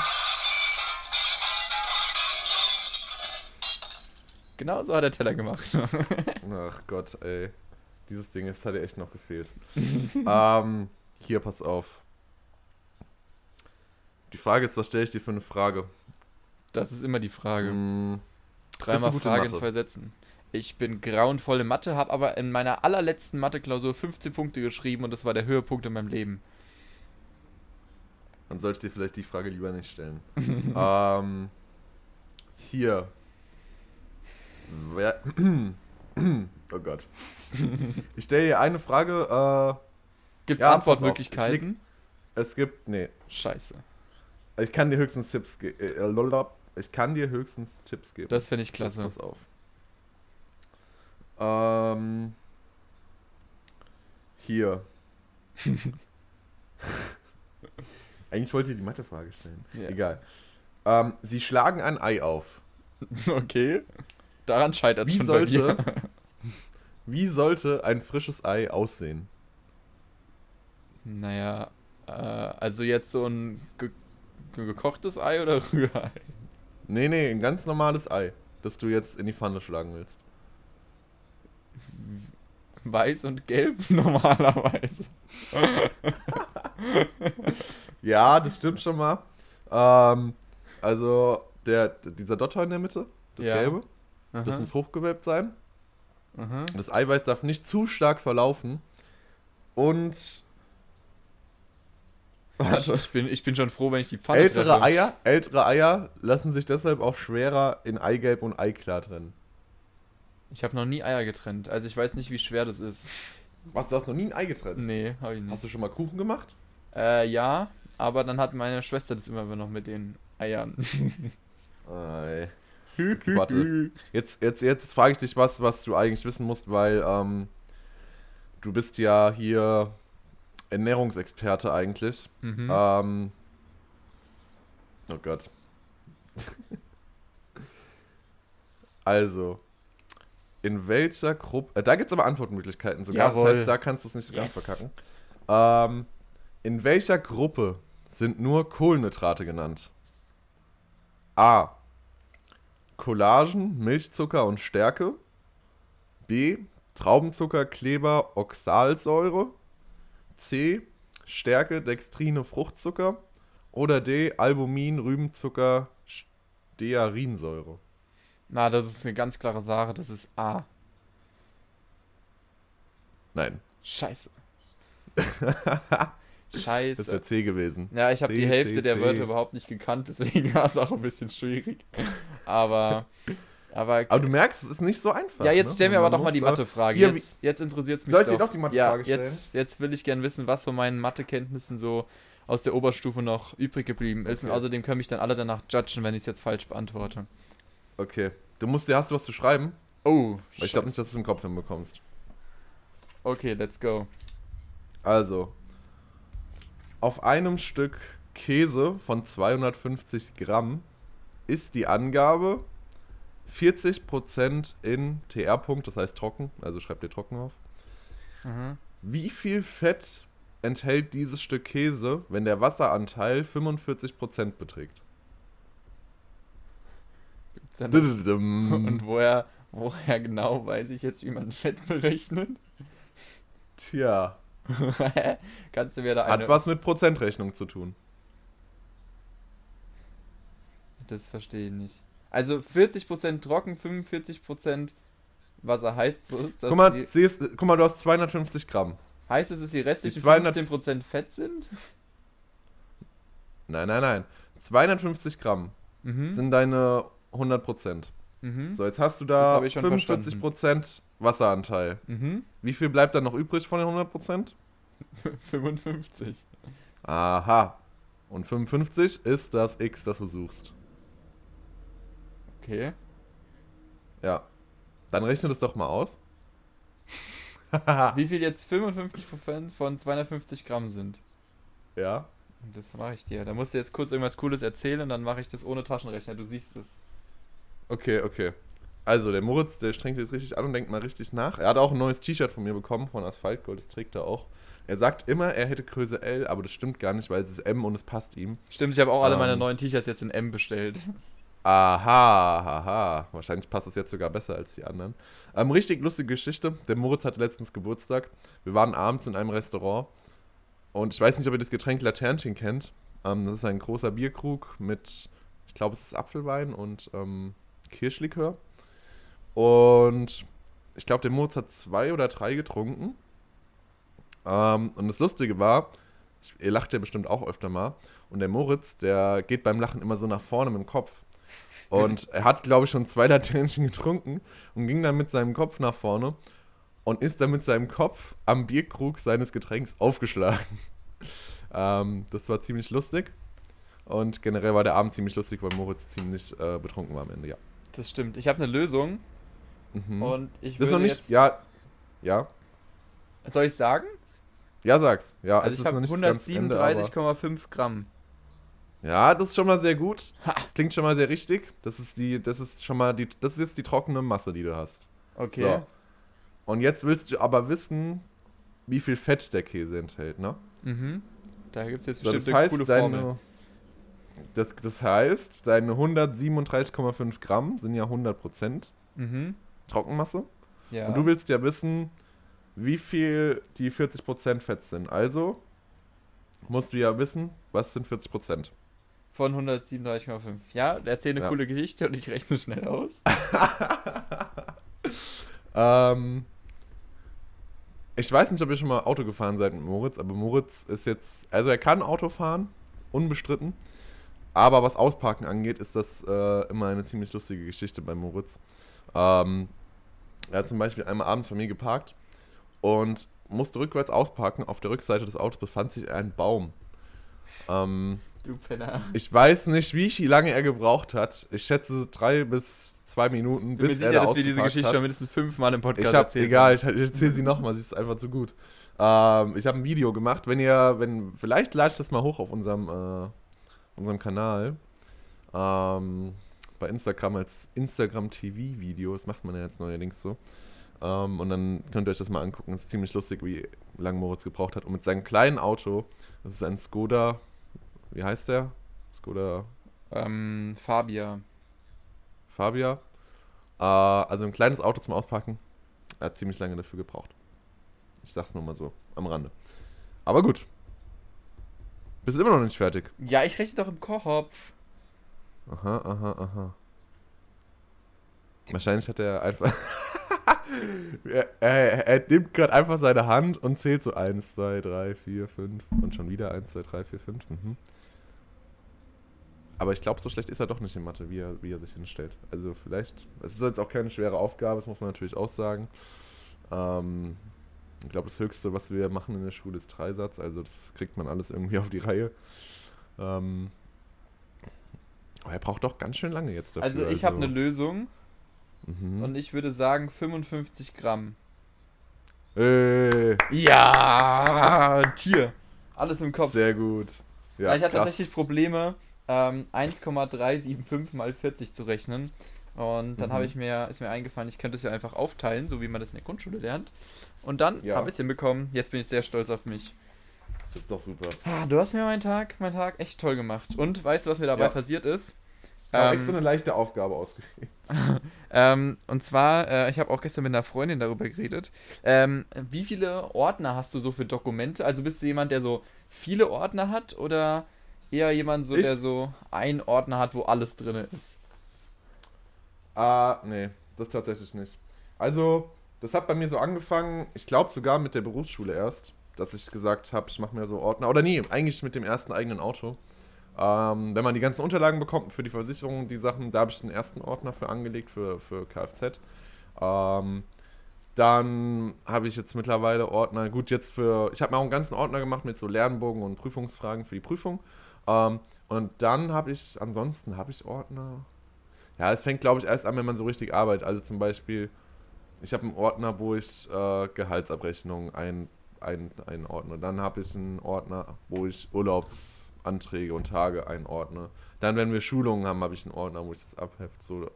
Genau so hat der Teller gemacht. Ach Gott, ey. Dieses Ding, das hat dir echt noch gefehlt. ähm, hier, pass auf. Die Frage ist, was stelle ich dir für eine Frage? Das ist immer die Frage. Hm, Dreimal Frage in zwei Sätzen. Ich bin grauenvoll in Mathe, habe aber in meiner allerletzten Mathe-Klausur 15 Punkte geschrieben und das war der Höhepunkt in meinem Leben. dann soll ich dir vielleicht die Frage lieber nicht stellen. ähm, hier. Wer. oh Gott. Ich stelle dir eine Frage. Gibt es Ja, Antwortmöglichkeiten? Äh, es gibt. Nee. Scheiße. Ich kann dir höchstens Tipps geben. Äh, lololop. Ich kann dir höchstens Tipps geben. Das finde ich klasse. Pass auf. Ähm, hier. Eigentlich wollte ich die Mathefrage stellen. Ja. Egal. Ähm, sie schlagen ein Ei auf. Okay. Daran scheitert Wie schon sollte- bei mir. Wie sollte ein frisches Ei aussehen? Naja, äh, also jetzt so ein ge gekochtes Ei oder Rührei? Nee, nee, ein ganz normales Ei, das du jetzt in die Pfanne schlagen willst. Weiß und gelb normalerweise. Ja, das stimmt schon mal. Ähm, also, der, dieser Dotter in der Mitte, das Ja. Gelbe, das Aha, muss hochgewölbt sein. aha. Das Eiweiß darf nicht zu stark verlaufen. Und. Warte. Ich bin, ich bin schon froh, wenn ich die Pfanne Ältere treffe. Eier, ältere Eier lassen sich deshalb auch schwerer in Eigelb und Eiklar trennen. Ich habe noch nie Eier getrennt, also ich weiß nicht, wie schwer das ist. Was, du hast noch nie ein Ei getrennt? Nee, habe ich Hast nicht. du schon mal Kuchen gemacht? Äh, ja, aber dann hat meine Schwester das immer noch mit den Eiern. Ei. Warte. Jetzt, jetzt, jetzt frage ich dich was, was du eigentlich wissen musst, weil ähm, du bist ja hier Ernährungsexperte eigentlich. Mhm. Ähm, oh Gott. also, in welcher Gruppe. Äh, da gibt es aber Antwortmöglichkeiten sogar. Jawohl. Das heißt, da kannst du es nicht ganz Yes. verkacken. Ähm, in welcher Gruppe sind nur Kohlenhydrate genannt? A. Collagen, Milchzucker und Stärke. B. Traubenzucker, Kleber, Oxalsäure. C. Stärke, Dextrine, Fruchtzucker. Oder D. Albumin, Rübenzucker, Stearinsäure. Na, das ist eine ganz klare Sache, das ist A. Nein, Scheiße. das Scheiße. wäre C gewesen. Ja, ich habe die Hälfte C, der C. Wörter überhaupt nicht gekannt, deswegen war es auch ein bisschen schwierig. Aber, aber, Aber du merkst, es ist nicht so einfach. ja, jetzt ne? stell mir aber Man doch mal die äh, Mathefrage. Jetzt, jetzt interessiert es mich Soll ich dir doch. doch die Mathefrage ja, stellen? jetzt, jetzt will ich gern wissen, was von meinen Mathekenntnissen so aus der Oberstufe noch übrig geblieben ist. Und Okay. außerdem können mich dann alle danach judgen, wenn ich es jetzt falsch beantworte. Okay. Du musst dir, hast du was zu schreiben? Oh, Weil ich glaube nicht, dass du es im Kopf hinbekommst. Okay, let's go. Also, auf einem Stück Käse von 250 Gramm ist die Angabe 40% in TR-Punkt, das heißt trocken, also schreibt ihr trocken auf. Mhm. Wie viel Fett enthält dieses Stück Käse, wenn der Wasseranteil 45% beträgt? Dududum. Und woher, woher genau weiß ich jetzt, wie man Fett berechnet? Tja, Kannst du mir da eine... hat was mit Prozentrechnung zu tun. Das verstehe ich nicht. Also 40% trocken, 45% Wasser heißt so ist, dass Guck mal, siehst, guck mal, du hast 250 Gramm. heißt es, dass die restlichen Die 200 15% Fett sind? Nein, nein, nein. 250 Gramm Mhm. sind deine 100%. mhm. So, jetzt hast du da habe ich schon 45% Wasseranteil. Mhm. Wie viel bleibt dann noch übrig von den 100%? 55. Aha. Und 55 ist das X, das du suchst. Okay. Ja. Dann rechne das doch mal aus. Wie viel jetzt 55% von 250 Gramm sind? Ja. Das mache ich dir. Da musst du jetzt kurz irgendwas Cooles erzählen, dann mache ich das ohne Taschenrechner. Du siehst es. Okay, okay. Also, der Moritz, der strengt jetzt richtig an und denkt mal richtig nach. Er hat auch ein neues T-Shirt von mir bekommen, von Asphaltgold, das trägt er auch. Er sagt immer, er hätte Größe L, aber das stimmt gar nicht, weil es ist M und es passt ihm. Stimmt, ich habe auch alle meine Ähm. neuen T-Shirts jetzt in M bestellt. Aha, haha. Wahrscheinlich passt es jetzt sogar besser als die anderen. Ähm, richtig lustige Geschichte. Der Moritz hatte letztens Geburtstag. Wir waren abends in einem Restaurant. Und ich weiß nicht, ob ihr das Getränk Laternchen kennt. Ähm, das ist ein großer Bierkrug mit, ich glaube, es ist Apfelwein und ähm, Kirschlikör. Und ich glaube, der Moritz hat zwei oder drei getrunken. Ähm, und das Lustige war, ich, ihr lacht ja bestimmt auch öfter mal. Und der Moritz, der geht beim Lachen immer so nach vorne mit dem Kopf. Und er hat, glaube ich, schon zwei Laternchen getrunken und ging dann mit seinem Kopf nach vorne und ist dann mit seinem Kopf am Bierkrug seines Getränks aufgeschlagen. ähm, das war ziemlich lustig. Und generell war der Abend ziemlich lustig, weil Moritz ziemlich äh, betrunken war am Ende, ja. Das stimmt. Ich habe eine Lösung Mhm. und ich das ist noch nicht. jetzt. Ja. Ja. Soll ich sagen? Ja, sag's. Ja, Also ich habe nicht das ganze Ende, aber- 137,5 Gramm. Ja, das ist schon mal sehr gut. Das klingt schon mal sehr richtig. Das ist die, das ist schon mal die, das ist jetzt die trockene Masse, die du hast. Okay. So. Und jetzt willst du aber wissen, wie viel Fett der Käse enthält, ne? Mhm. Da gibt es jetzt bestimmt das eine heißt, coole Formel. deine, das, das heißt, deine 137,5 Gramm sind ja 100% Mhm. Trockenmasse. Ja. Und du willst ja wissen, wie viel die 40% Fett sind. Also musst du ja wissen, was sind 40%. Von 137,5. Ja, erzähl eine Ja. coole Geschichte und ich rechne schnell aus. Ähm, ich weiß nicht, ob ihr schon mal Auto gefahren seid mit Moritz, aber Moritz ist jetzt, also er kann Auto fahren, unbestritten. Aber was Ausparken angeht, ist das äh, immer eine ziemlich lustige Geschichte bei Moritz. Ähm, er hat zum Beispiel einmal abends bei mir geparkt und musste rückwärts ausparken. Auf der Rückseite des Autos befand sich ein Baum. Ähm, Du Penner. ich weiß nicht, wie viel lange er gebraucht hat. Ich schätze drei bis zwei Minuten, Ich bin mir bis er sicher, da dass wir diese Geschichte hat. schon mindestens fünfmal im Podcast Ich habe, erzählt egal, ich, ich erzähle sie nochmal, sie ist einfach zu gut. Ähm, ich habe ein Video gemacht, wenn ihr, wenn, vielleicht lade ich das mal hoch auf unserem, äh, unserem Kanal. Ähm, bei Instagram als Instagram TV Video, das macht man ja jetzt neuerdings so. Ähm, und dann könnt ihr euch das mal angucken. Es ist ziemlich lustig, wie lange Moritz gebraucht hat. Und mit seinem kleinen Auto, das ist ein Skoda, wie heißt der? Skoda Ähm, Fabia. Fabia. Äh, also ein kleines Auto zum Auspacken. Er hat ziemlich lange dafür gebraucht. Ich sag's nur mal so, am Rande. Aber gut. Bist immer noch nicht fertig. Ja, ich rechne doch im Kopf. Aha, aha, aha. Wahrscheinlich hat er einfach. er, er, er nimmt gerade einfach seine Hand und zählt so 1, 2, 3, 4, 5 und schon wieder 1, 2, 3, 4, 5. Mhm. Aber ich glaube, so schlecht ist er doch nicht in Mathe, wie er, wie er sich hinstellt. Also vielleicht, es ist jetzt auch keine schwere Aufgabe, das muss man natürlich auch sagen. Ähm, ich glaube, das Höchste, was wir machen in der Schule, ist Dreisatz. Also das kriegt man alles irgendwie auf die Reihe. Ähm, aber er braucht doch ganz schön lange jetzt dafür. Also ich habe eine Lösung Mhm. und ich würde sagen 55 Gramm. Äh, Ja, Tier. Alles im Kopf. sehr gut. Ja, ich hatte krass. tatsächlich Probleme, ähm, 1,375 mal 40 zu rechnen. Und dann Mhm. habe ich mir, ist mir eingefallen, ich könnte es ja einfach aufteilen, so wie man das in der Grundschule lernt. Und dann Ja. habe ich es hinbekommen. Jetzt bin ich sehr stolz auf mich. Das ist doch super. Ah, du hast mir meinen Tag, meinen Tag echt toll gemacht. Und weißt du, was mir dabei Ja. passiert ist? Ich habe Ähm, extra eine leichte Aufgabe ausgewählt. Ähm, und zwar, äh, ich habe auch gestern mit einer Freundin darüber geredet. Ähm, wie viele Ordner hast du so für Dokumente? Also bist du jemand, der so viele Ordner hat oder eher jemand so, Ich? der so einen Ordner hat, wo alles drin ist? Ah, nee, das tatsächlich nicht. Also, das hat bei mir so angefangen, ich glaube sogar mit der Berufsschule erst, dass ich gesagt habe, ich mache mir so Ordner. Oder nee, eigentlich mit dem ersten eigenen Auto. Ähm, wenn man die ganzen Unterlagen bekommt für die Versicherung, die Sachen, da habe ich den ersten Ordner für angelegt, für, für Kfz. Ähm, dann habe ich jetzt mittlerweile Ordner, gut, jetzt für, ich habe mir auch einen ganzen Ordner gemacht mit so Lernbogen und Prüfungsfragen für die Prüfung. Ähm, und dann habe ich, ansonsten habe ich Ordner. Ja, es fängt, glaube ich, erst an, wenn man so richtig arbeitet. Also zum Beispiel, ich habe einen Ordner, wo ich äh, Gehaltsabrechnungen ein, ein, einordne. Dann habe ich einen Ordner, wo ich Urlaubsanträge und Tage einordne. Dann, wenn wir Schulungen haben, habe ich einen Ordner, wo ich das abheft. So.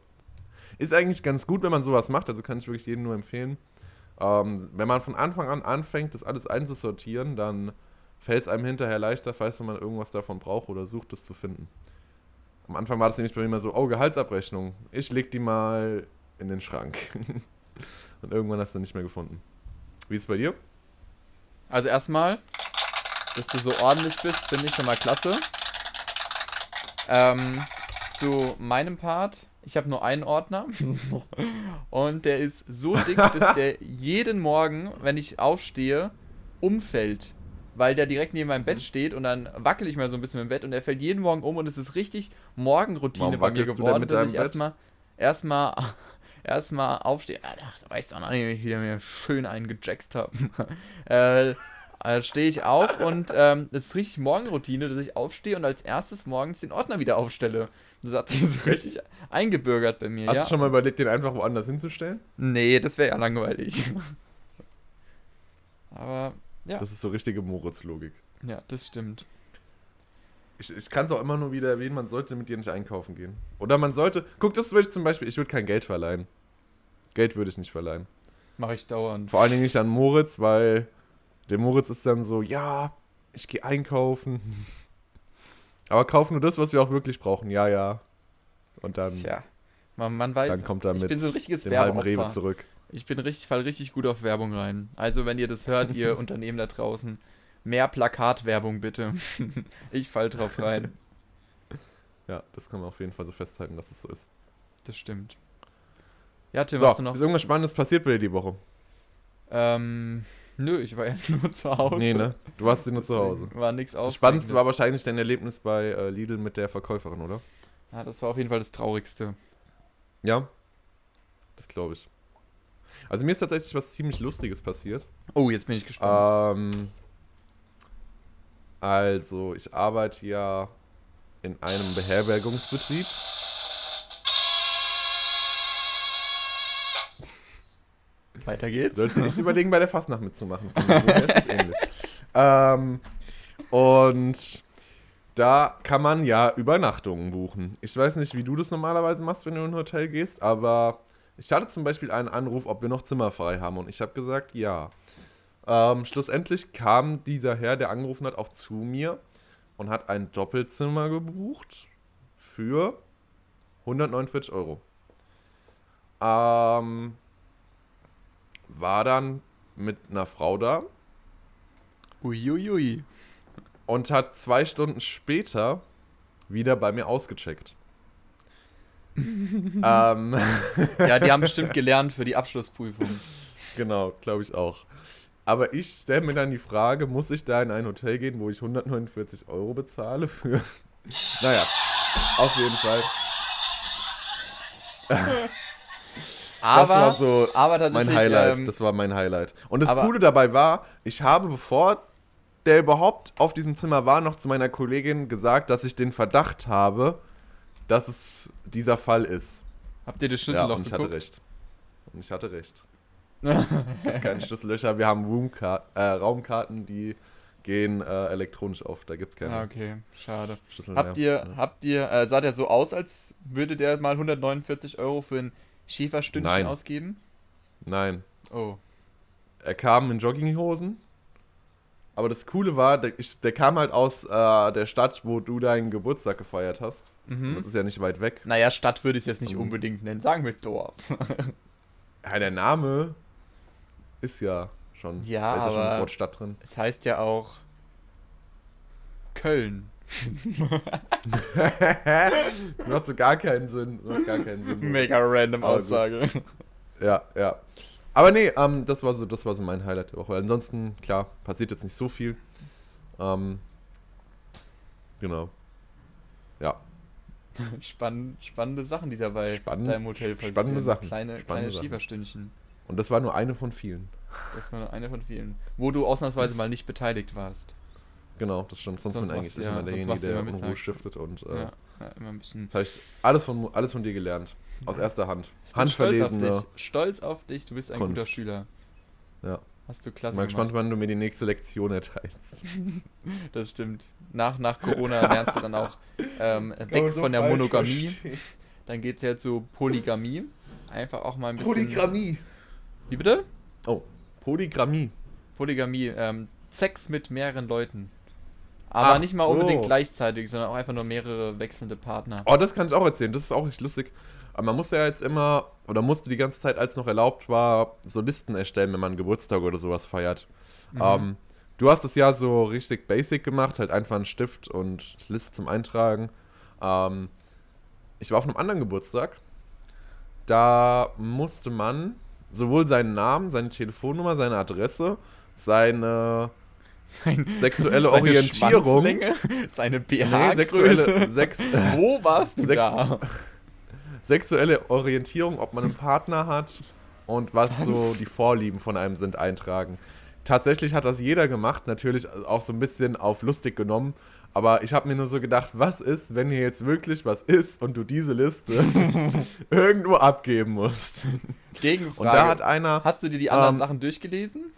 Ist eigentlich ganz gut, wenn man sowas macht, also kann ich wirklich jedem nur empfehlen. Ähm, wenn man von Anfang an anfängt, das alles einzusortieren, dann fällt es einem hinterher leichter, falls man irgendwas davon braucht oder sucht, es zu finden. Am Anfang war das nämlich bei mir immer so, oh, Gehaltsabrechnung. Ich leg die mal in den Schrank. Und irgendwann hast du nicht mehr gefunden. Wie ist es bei dir? Also erstmal, dass du so ordentlich bist, finde ich schon mal klasse. Ähm, zu meinem Part, ich habe nur einen Ordner und der ist so dick, dass der jeden Morgen, wenn ich aufstehe, umfällt. Weil der direkt neben meinem Bett steht und dann wackel ich mal so ein bisschen im Bett und der fällt jeden Morgen um und es ist richtig Morgenroutine bei mir du geworden, dass ich erstmal erstmal erstmal aufstehe. Ach, du weißt doch noch nicht, wie ich wieder mir schön einen gejackst habe. äh, Da stehe ich auf und ähm, das ist richtig Morgenroutine, dass ich aufstehe und als erstes morgens den Ordner wieder aufstelle. Das hat sich so richtig eingebürgert bei mir. Hast ja? du schon mal überlegt, den einfach woanders hinzustellen? Nee, das wäre ja langweilig. Aber ja, Das ist so richtige Moritz-Logik. ja, das stimmt. Ich, ich kann es auch immer nur wieder erwähnen, man sollte mit dir nicht einkaufen gehen. Oder man sollte. Guck, das würde ich zum Beispiel, ich würde kein Geld verleihen. Geld würde ich nicht verleihen. Mache ich dauernd. Vor allen Dingen nicht an Moritz, weil der Moritz ist dann so, ja, ich gehe einkaufen. Aber kauf nur das, was wir auch wirklich brauchen. Ja, ja. Und dann, Tja, man, man weiß, dann kommt er ich mit bin so ein richtiges dem halben Rewe zurück. Ich bin richtig, fall richtig gut auf Werbung rein. Also, wenn ihr das hört, ihr Unternehmen da draußen, mehr Plakatwerbung bitte. ich fall drauf rein. Ja, das kann man auf jeden Fall so festhalten, dass es so ist. Das stimmt. Ja, Tim, so, hast du noch? ist irgendwas Spannendes passiert bei dir die Woche? Ähm, nö, ich war ja nur zu Hause. Nee, ne? Du warst nur zu Hause. War nichts Das aus. Spannendste war wahrscheinlich dein Erlebnis bei äh, Lidl mit der Verkäuferin, oder? Ja, das war auf jeden Fall das Traurigste. Ja? Das glaube ich. Also mir ist tatsächlich was ziemlich Lustiges passiert. Oh, jetzt bin ich gespannt. Ähm, also, ich arbeite ja in einem Beherbergungsbetrieb. Weiter geht's. Sollst du nicht überlegen, bei der Fastnacht mitzumachen. Ähm, und da kann man ja Übernachtungen buchen. Ich weiß nicht, wie du das normalerweise machst, wenn du in ein Hotel gehst, aber ich hatte zum Beispiel einen Anruf, ob wir noch Zimmer frei haben und ich habe gesagt, ja. Ähm, schlussendlich kam dieser Herr, der angerufen hat, auch zu mir und hat ein Doppelzimmer gebucht für 149 Euro. Ähm, war dann mit einer Frau da Uiuiui. und hat zwei Stunden später wieder bei mir ausgecheckt. ähm, Ja, die haben bestimmt gelernt für die Abschlussprüfung. genau, glaube ich auch. Aber ich stelle mir dann die Frage, muss ich da in ein Hotel gehen, wo ich 149 Euro bezahle für... naja, auf jeden Fall. Aber, das war so aber mein Highlight. ähm, das war mein Highlight. Und das aber- Coole dabei war, ich habe, bevor der überhaupt auf diesem Zimmer war, noch zu meiner Kollegin gesagt, dass ich den Verdacht habe, dass es dieser Fall ist. habt ihr das Ja, Schlüsselloch und ich hatte geguckt? recht. Und ich hatte recht. Keine Schlüssellöcher, wir haben äh, Raumkarten, die gehen äh, elektronisch auf. Da gibt es keine Ah, okay, schade. Habt ihr, habt ihr, äh, sah der so aus, als würde der mal 149 Euro für ein Schäferstündchen Nein. ausgeben? Nein. Oh. Er kam in Jogginghosen. Aber das Coole war, der, ich, der kam halt aus äh, der Stadt, wo du deinen Geburtstag gefeiert hast. Mhm. Das ist ja nicht weit weg. Naja, Stadt würde ich es jetzt nicht Ähm. unbedingt nennen. Sagen wir Dorf. Ja, der Name ist ja schon. Ja, da ist ja schon das Wort Stadt drin. Es heißt ja auch Köln. Macht so gar keinen Sinn. Macht gar keinen Sinn. Mega random. Aussage. Ja, ja. Aber nee, ähm, das, war so, das war so mein Highlight der Woche. Ansonsten, klar, passiert jetzt nicht so viel. Ähm, genau. Ja, Spann, spannende Sachen, die dabei da im Hotel passieren. spannende Sachen. Kleine, Spannende kleine Sachen. Schieferstündchen. und das war nur eine von vielen. Das war nur eine von vielen. Wo du ausnahmsweise mal nicht beteiligt warst. Genau, das stimmt. Sonst, Sonst bin eigentlich ja- immer derjenige, der immer Unruhe stiftet. Und äh, Ja, ja, immer ein bisschen. habe ich alles von, alles von dir gelernt. Aus erster Hand. Ich bin stolz auf Handverlesene. dich. Stolz auf dich, du bist ein Kunst. guter Schüler. Ja. Hast du klasse Mal gespannt, gemacht. wann du mir die nächste Lektion erteilst. Das stimmt. Nach, nach Corona lernst du dann auch ähm, weg so von der Monogamie. verstehen. Dann geht es ja zu Polygamie. Einfach auch mal ein bisschen. Polygrammie. Wie bitte? Oh, Polygrammie. Polygamie. Ähm, Sex mit mehreren Leuten. Aber Ach nicht mal unbedingt so. gleichzeitig, sondern auch einfach nur mehrere wechselnde Partner. Oh, das kann ich auch erzählen. Das ist auch echt lustig. Aber man musste ja jetzt immer, oder musste die ganze Zeit, als noch erlaubt war, so Listen erstellen, wenn man Geburtstag oder sowas feiert. Mhm. Ähm, du hast es ja so richtig basic gemacht, halt einfach einen Stift und Liste zum Eintragen. Ähm, ich war auf einem anderen Geburtstag. Da musste man sowohl seinen Namen, seine Telefonnummer, seine Adresse, seine Sein, sexuelle seine Orientierung. Seine Nee, BH-Größe. sexuelle, sex, Wo warst du da? sexuelle Orientierung, ob man einen Partner hat und was, Was? so die Vorlieben von einem sind, eintragen. tatsächlich hat das jeder gemacht, natürlich auch so ein bisschen auf lustig genommen. Aber ich habe mir nur so gedacht, was ist, wenn hier jetzt wirklich was ist und du diese Liste irgendwo abgeben musst? Gegenfrage. Und da hat einer. Hast du dir die anderen Ähm, Sachen durchgelesen?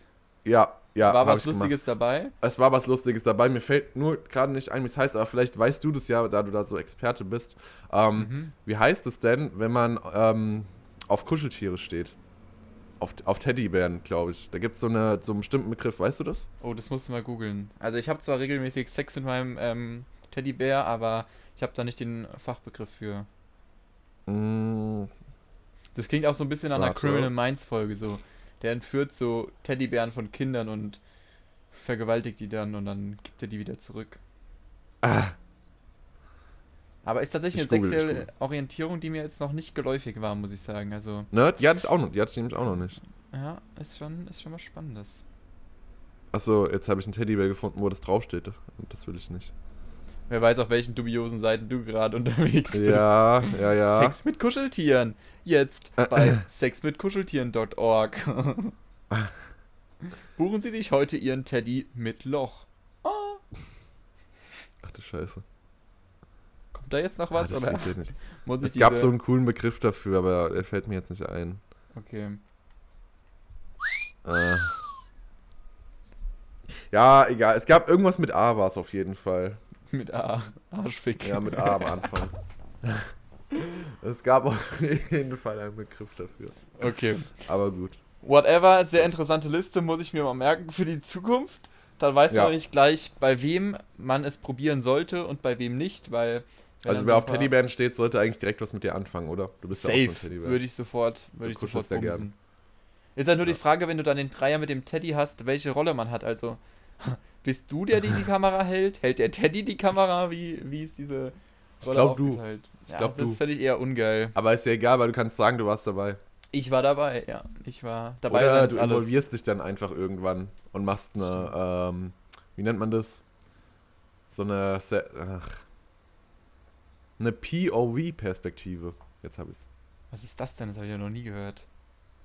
Ja, ja. War was ich gemacht. Lustiges dabei? Es war was Lustiges dabei. Mir fällt nur gerade nicht ein, wie es heißt, aber vielleicht weißt du das ja, da du da so Experte bist. Ähm, Mhm. Wie heißt es denn, wenn man ähm, auf Kuscheltiere steht? Auf, auf Teddybären, glaube ich. Da gibt es so, eine, so einen bestimmten Begriff, weißt du das? Oh, das musst du mal googeln. Also ich habe zwar regelmäßig Sex mit meinem ähm, Teddybär, aber ich habe da nicht den Fachbegriff für. Mm, Das klingt auch so ein bisschen an einer. Criminal Minds Folge so. Der entführt so Teddybären von Kindern und vergewaltigt die dann und dann gibt er die wieder zurück. ah, Aber ist tatsächlich Ich eine google, sexuelle. Orientierung, die mir jetzt noch nicht geläufig war, muss ich sagen. Also, ne? Die hatte ich auch noch, die hatte ich nämlich auch noch nicht. ja, ist schon, ist schon was Spannendes. Achso, jetzt habe ich einen Teddybär gefunden, wo das draufsteht. Und das will ich nicht. Wer weiß, auf welchen dubiosen Seiten du gerade unterwegs bist. Ja, ja, ja. Sex mit Kuscheltieren. Jetzt bei sexmitkuscheltieren.org. Buchen Sie sich heute Ihren Teddy mit Loch. Ah, Ach du Scheiße. kommt da jetzt noch Ah, was? das oder nicht. muss ich Es gab diese- so einen coolen Begriff dafür, aber der fällt mir jetzt nicht ein. Okay. Äh. Ja, egal. Es gab irgendwas mit A war es auf jeden Fall. Mit A. Arschfick. Ja, mit A am Anfang. es gab auf jeden Fall einen Begriff dafür. Okay. Aber gut. Whatever, sehr interessante Liste, muss ich mir mal merken für die Zukunft. Dann weißt Ja. du nämlich gleich, bei wem man es probieren sollte und bei wem nicht, weil. Also wer so auf Teddybären steht, sollte eigentlich direkt was mit dir anfangen, oder? Du bist ja auch so Safe, Teddybär. würde ich sofort, würde ich sofort bumsen. Ist halt nur die Ja. Frage, wenn du dann den Dreier mit dem Teddy hast, welche Rolle man hat. Also, bist du der, der die Kamera hält? Hält der Teddy die Kamera? Wie, wie ist diese Ich Rolle glaub, du. aufgeteilt? Ich ja, glaub, das du. finde ich eher ungeil. Aber ist ja egal, weil du kannst sagen, du warst dabei. Ich war dabei, ja. Ich war dabei. Oder du alles. involvierst dich dann einfach irgendwann und machst eine, ähm, wie nennt man das? So eine, Se ach, eine POV-Perspektive. Jetzt habe ich's. Was ist das denn? Das habe ich ja noch nie gehört.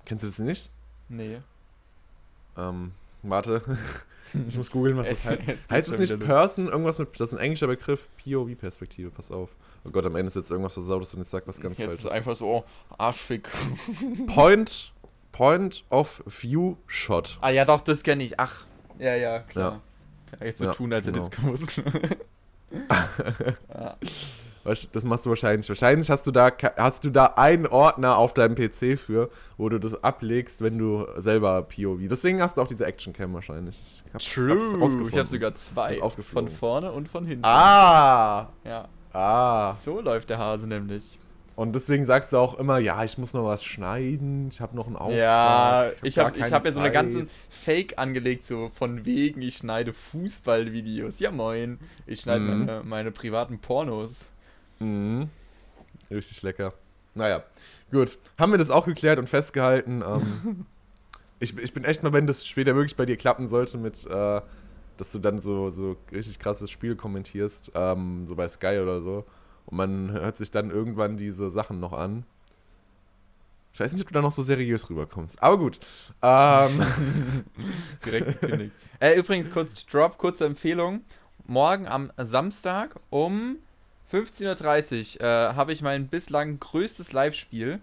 Kennst du das nicht? Nee. Ähm, warte. ich muss googeln, was das Jetzt- heißt. jetzt Heißt es nicht. Person? Irgendwas mit, das ist ein englischer Begriff. POV-Perspektive, pass auf. Oh Gott, am Ende ist jetzt irgendwas versautes und ich sag was ganz Jetzt falsches. ist einfach so, oh, Arschfick. Point, Point of View Shot. ah ja, doch, das kenne ich. Ach, ja, ja, klar. Ja. Kann jetzt so Ja, tun, als hätte ich genau. es gewusst. ja. Das machst du wahrscheinlich. Wahrscheinlich hast du da hast du da einen Ordner auf deinem PC für, wo du das ablegst, wenn du selber POV. Deswegen hast du auch diese Actioncam wahrscheinlich. Ich hab's- hab's True. rausgefunden. Ich habe sogar zwei. Von vorne und von hinten. Ah! Ja. Ah! So läuft der Hase nämlich. Und deswegen sagst du auch immer, ja, ich muss noch was schneiden, ich habe noch einen Auftrag. ja, ich habe ich keine hab ja so eine ganze Fake angelegt, so von wegen, ich schneide Fußballvideos. Ja, moin. Ich schneide Mhm. meine, meine privaten Pornos. Mhm. Richtig lecker. Naja, gut. Haben wir das auch geklärt und festgehalten. Ähm, ich, ich bin echt mal, wenn das später wirklich bei dir klappen sollte, mit, äh, dass du dann so, so richtig krasses Spiel kommentierst, ähm, so bei Sky oder so. Und man hört sich dann irgendwann diese Sachen noch an. Ich weiß nicht, ob du da noch so seriös rüberkommst. Aber gut. Ähm, Direkt gekündigt. äh, übrigens, kurz Drop, kurze Empfehlung. Morgen am Samstag um 15.30 Uhr äh, habe ich mein bislang größtes Live-Spiel.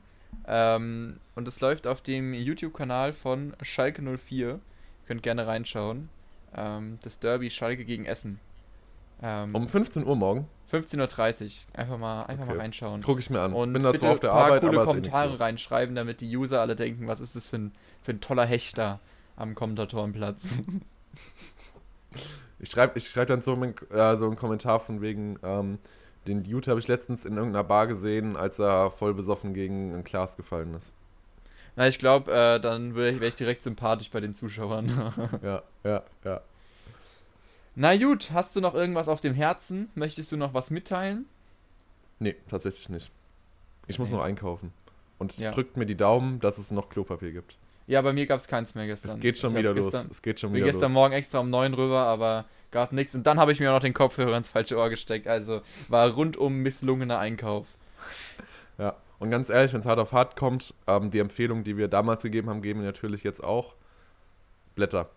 Ähm, und es läuft auf dem YouTube-Kanal von Schalke 04. Ihr könnt gerne reinschauen. Ähm, das Derby Schalke gegen Essen. Ähm, um 15 Uhr morgen 15.30 Uhr. Einfach mal, einfach Okay. mal reinschauen. gucke ich mir an. Und bin da bitte auf der ein paar Arbeit, coole eh Kommentare reinschreiben, damit die User alle denken, was ist das für ein, für ein toller Hecht da am Kommentatorenplatz. Ich schreibe ich schreib dann so, einen- äh, so einen Kommentar von wegen, ähm, den Dude habe ich letztens in irgendeiner Bar gesehen, als er voll besoffen gegen ein Glas gefallen ist. Na, ich glaube, äh, dann wäre ich, wär ich direkt sympathisch bei den Zuschauern. Ja, ja, ja. Na gut, hast du noch irgendwas auf dem Herzen? Möchtest du noch was mitteilen? Nee, tatsächlich nicht. Ich muss Nee. noch einkaufen. Und Ja. drückt mir die Daumen, dass es noch Klopapier gibt. Ja, bei mir gab es keins mehr gestern. Es geht schon Ich wieder gestern, los. Es geht schon bin wieder gestern los. Morgen extra um 9 rüber, aber gab nichts. Und dann habe ich mir auch noch den Kopfhörer ins falsche Ohr gesteckt. Also war rundum misslungener Einkauf. Ja. Und ganz ehrlich, wenn es hart auf hart kommt, ähm, die Empfehlung, die wir damals gegeben haben, geben wir natürlich jetzt auch. Blätter.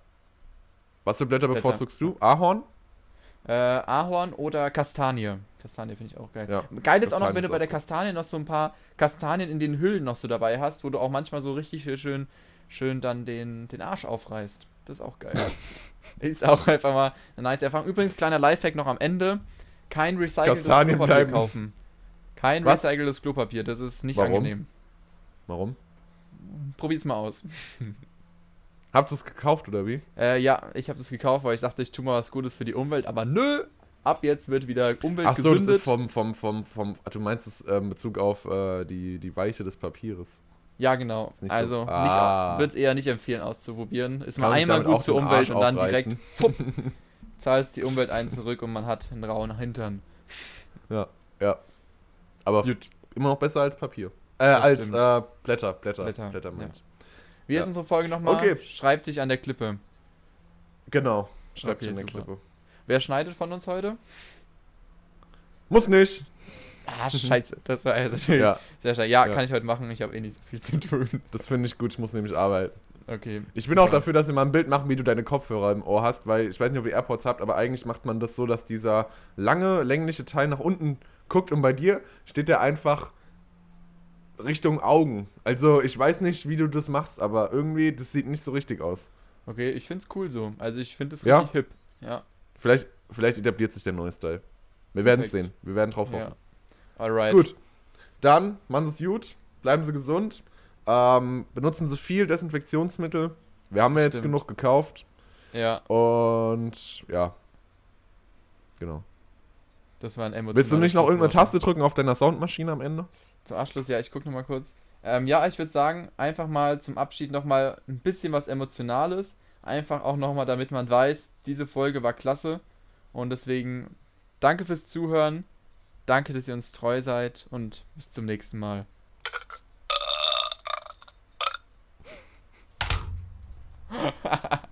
Was für Blätter bevorzugst du? Ahorn? Äh, Ahorn oder Kastanie. Kastanie finde ich auch geil. Ja, geil ist auch noch, wenn du bei der. Kastanie noch so ein paar Kastanien in den Hüllen noch so dabei hast, wo du auch manchmal so richtig schön, schön dann den, den Arsch aufreißt. Das ist auch geil. ist auch einfach mal eine nice Erfahrung. Übrigens, kleiner Lifehack noch am Ende. Kein recyceltes Kastanien Klopapier bleiben. kaufen. Kein Was? recyceltes Klopapier, das ist nicht Warum? angenehm. Warum? Probier's mal aus. Habt ihr es gekauft oder wie? Äh, ja, ich habe das gekauft, weil ich dachte, ich tue mal was Gutes für die Umwelt, aber nö, ab jetzt wird wieder Umwelt Ach so, das gesündet. ist vom, vom, vom, vom, du meinst es äh, in Bezug auf äh, die, die Weiche des Papieres. Ja, genau. Ist nicht so- Also Ah. nicht, wird eher nicht empfehlen auszuprobieren. Ist Kann mal einmal gut zur Umwelt und dann aufreißen? direkt fupp, zahlst die Umwelt einen zurück und man hat einen rauen Hintern. Ja, ja. Aber Gut. immer noch besser als Papier. Äh, Das als äh, Blätter, Blätter, Blätter, Blätter, ja. Wie ist Ja. unsere Folge nochmal? Okay. Schreib dich an der Klippe. Genau. Schreibt Okay, in der super. Klippe. Wer schneidet von uns heute? Muss nicht. Ah, scheiße. Das war also Ja, sehr schön. Ja, Ja. kann ich heute machen. Ich habe eh nicht so viel zu tun. das finde ich gut. Ich muss nämlich arbeiten. Okay. Ich bin super. auch dafür, dass wir mal ein Bild machen, wie du deine Kopfhörer im Ohr hast, weil ich weiß nicht, ob ihr AirPods habt, aber eigentlich macht man das so, dass dieser lange, längliche Teil nach unten guckt und bei dir steht der einfach Richtung Augen. Also ich weiß nicht, wie du das machst, aber irgendwie, das sieht nicht so richtig aus. Okay, ich find's cool so. Also ich finde es Ja? richtig hip. Ja. Vielleicht, vielleicht etabliert sich der neue Style. Wir werden es sehen. Wir werden drauf ja. Alright. Gut. Dann, machen Sie es gut, bleiben Sie gesund, ähm, benutzen Sie viel Desinfektionsmittel. Wir haben ja jetzt genug gekauft. Ja, Und ja. Genau. das war ein emotionales Willst du nicht noch irgendeine. Taste drücken auf deiner Soundmaschine am Ende? Zum Abschluss, ja, ich gucke nochmal kurz. Ähm, ja, ich würde sagen, einfach mal zum Abschied nochmal ein bisschen was Emotionales. Einfach auch nochmal, damit man weiß, diese Folge war klasse. Und deswegen danke fürs Zuhören. Danke, dass ihr uns treu seid und bis zum nächsten Mal.